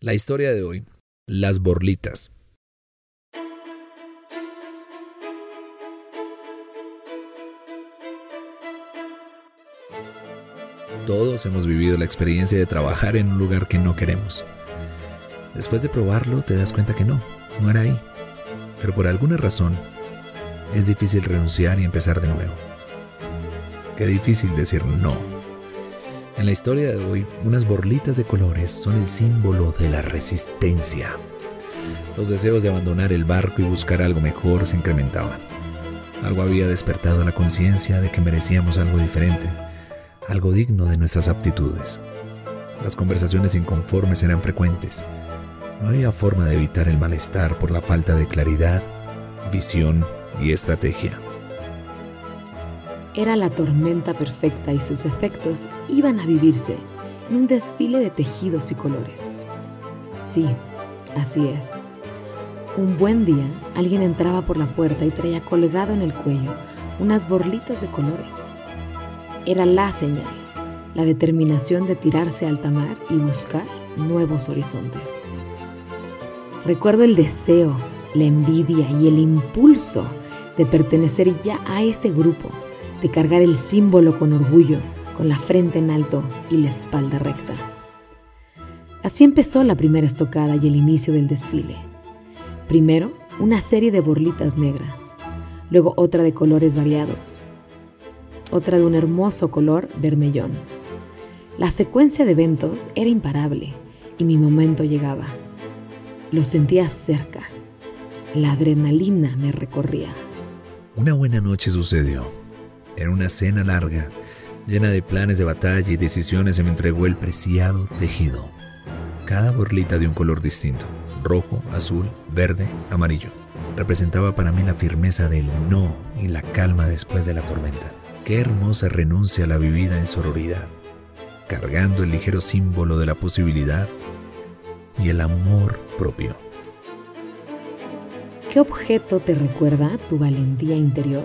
La historia de hoy, las borlitas. Todos hemos vivido la experiencia de trabajar en un lugar que no queremos. Después de probarlo te das cuenta que no, no era ahí. Pero por alguna razón es difícil renunciar y empezar de nuevo. Qué difícil decir no. En la historia de hoy, unas borlitas de colores son el símbolo de la resistencia. Los deseos de abandonar el barco y buscar algo mejor se incrementaban. Algo había despertado la conciencia de que merecíamos algo diferente, algo digno de nuestras aptitudes. Las conversaciones inconformes eran frecuentes. No había forma de evitar el malestar por la falta de claridad, visión y estrategia. Era la tormenta perfecta y sus efectos iban a vivirse en un desfile de tejidos y colores. Sí, así es. Un buen día, alguien entraba por la puerta y traía colgado en el cuello unas borlitas de colores. Era la señal, la determinación de tirarse al alta mar y buscar nuevos horizontes. Recuerdo el deseo, la envidia y el impulso de pertenecer ya a ese grupo, de cargar el símbolo con orgullo, con la frente en alto y la espalda recta. Así empezó la primera estocada y el inicio del desfile. Primero, una serie de borlitas negras, luego otra de colores variados, otra de un hermoso color vermellón. La secuencia de eventos era imparable y mi momento llegaba. Lo sentía cerca. La adrenalina me recorría. Una buena noche sucedió. En una cena larga, llena de planes de batalla y decisiones, se me entregó el preciado tejido. Cada borlita de un color distinto, rojo, azul, verde, amarillo. Representaba para mí la firmeza del no y la calma después de la tormenta. Qué hermosa renuncia a la vivida en sororidad, cargando el ligero símbolo de la posibilidad y el amor propio. ¿Qué objeto te recuerda tu valentía interior?